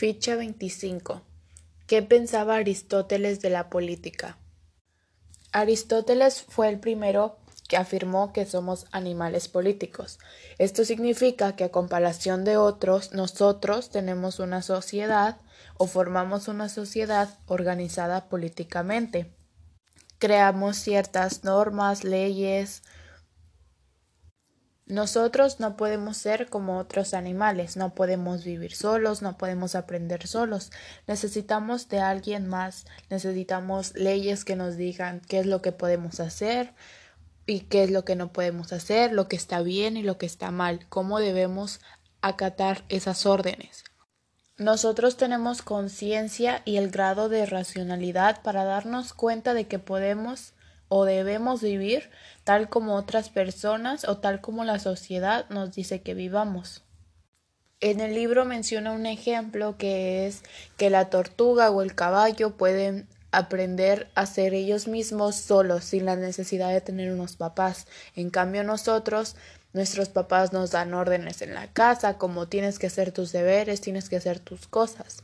Ficha 25. ¿Qué pensaba Aristóteles de la política? Aristóteles fue el primero que afirmó que somos animales políticos. Esto significa que a comparación de otros, nosotros tenemos una sociedad o formamos una sociedad organizada políticamente. Creamos ciertas normas, leyes, nosotros no podemos ser como otros animales, no podemos vivir solos, no podemos aprender solos. Necesitamos de alguien más, necesitamos leyes que nos digan qué es lo que podemos hacer y qué es lo que no podemos hacer, lo que está bien y lo que está mal, cómo debemos acatar esas órdenes. Nosotros tenemos conciencia y el grado de racionalidad para darnos cuenta de que podemos o debemos vivir tal como otras personas o tal como la sociedad nos dice que vivamos. En el libro menciona un ejemplo que es que la tortuga o el caballo pueden aprender a ser ellos mismos solos sin la necesidad de tener unos papás. En cambio nosotros, nuestros papás nos dan órdenes en la casa como tienes que hacer tus deberes, tienes que hacer tus cosas.